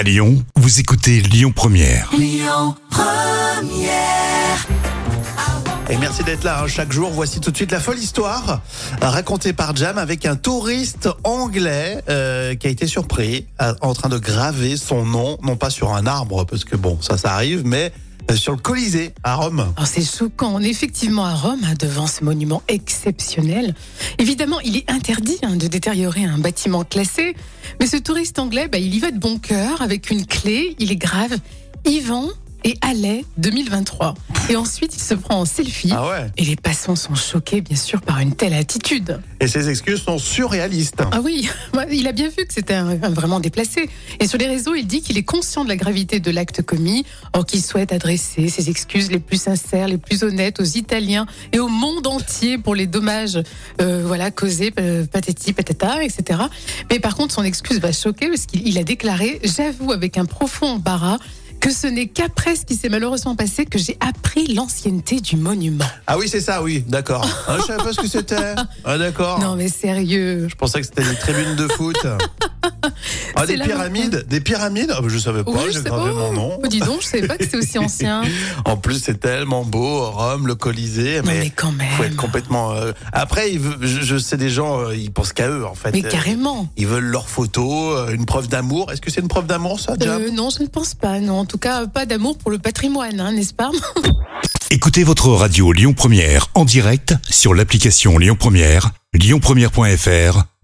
À Lyon, vous écoutez Lyon Première. Et merci d'être là hein, chaque jour. Voici tout de suite la folle histoire euh, racontée par Jam avec un touriste anglais euh, qui a été surpris euh, en train de graver son nom, non pas sur un arbre, parce que bon, ça, ça arrive, mais sur le Colisée à Rome. Alors c'est choquant. On est effectivement à Rome, hein, devant ce monument exceptionnel. Évidemment, il est interdit hein, de détériorer un bâtiment classé. Mais ce touriste anglais, bah, il y va de bon cœur, avec une clé. Il est grave. Yvan et Allais 2023. Et ensuite, il se prend en selfie. Ah ouais Et les passants sont choqués, bien sûr, par une telle attitude. Et ses excuses sont surréalistes. Ah oui, il a bien vu que c'était vraiment déplacé. Et sur les réseaux, il dit qu'il est conscient de la gravité de l'acte commis, or qu'il souhaite adresser ses excuses les plus sincères, les plus honnêtes aux Italiens et au monde entier pour les dommages euh, voilà, causés, euh, patati patata, etc. Mais par contre, son excuse va choquer parce qu'il il a déclaré « J'avoue avec un profond embarras que ce n'est qu'après ce qui s'est malheureusement passé que j'ai appris l'ancienneté du monument. Ah oui, c'est ça, oui, d'accord. Ah, je savais pas ce que c'était. Ah d'accord. Non mais sérieux Je pensais que c'était des tribunes de foot. Ah, des pyramides Des pyramides ah, bah, Je savais pas, Oui, je j'ai gravé mon nom. oh, dis donc, je savais pas que c'était aussi ancien. En plus, c'est tellement beau, Rome, le Colisée. Non, mais mais quand même. faut être complètement. euh, Après, je, je sais des gens, euh, ils pensent qu'à eux, en fait. Mais Euh, carrément. Ils veulent leur photo, euh, une preuve d'amour. Est-ce que c'est une preuve d'amour, ça, Euh, non, je ne pense pas. Non, en tout cas, pas d'amour pour le patrimoine, hein, n'est-ce pas Écoutez votre radio Lyon Première en direct sur l'application Lyon Première, lyonpremière.fr